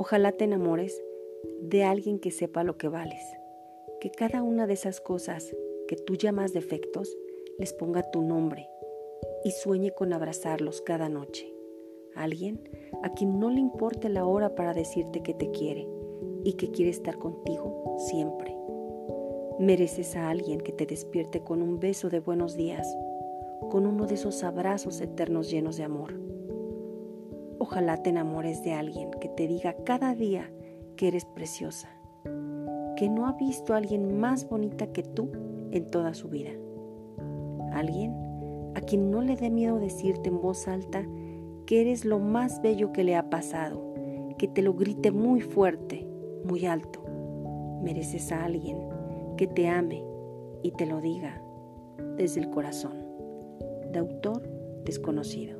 Ojalá te enamores de alguien que sepa lo que vales, que cada una de esas cosas que tú llamas defectos les ponga tu nombre y sueñe con abrazarlos cada noche. Alguien a quien no le importe la hora para decirte que te quiere y que quiere estar contigo siempre. Mereces a alguien que te despierte con un beso de buenos días, con uno de esos abrazos eternos llenos de amor. Ojalá te enamores de alguien que te diga cada día que eres preciosa, que no ha visto a alguien más bonita que tú en toda su vida. Alguien a quien no le dé miedo decirte en voz alta que eres lo más bello que le ha pasado, que te lo grite muy fuerte, muy alto. Mereces a alguien que te ame y te lo diga desde el corazón. De autor desconocido.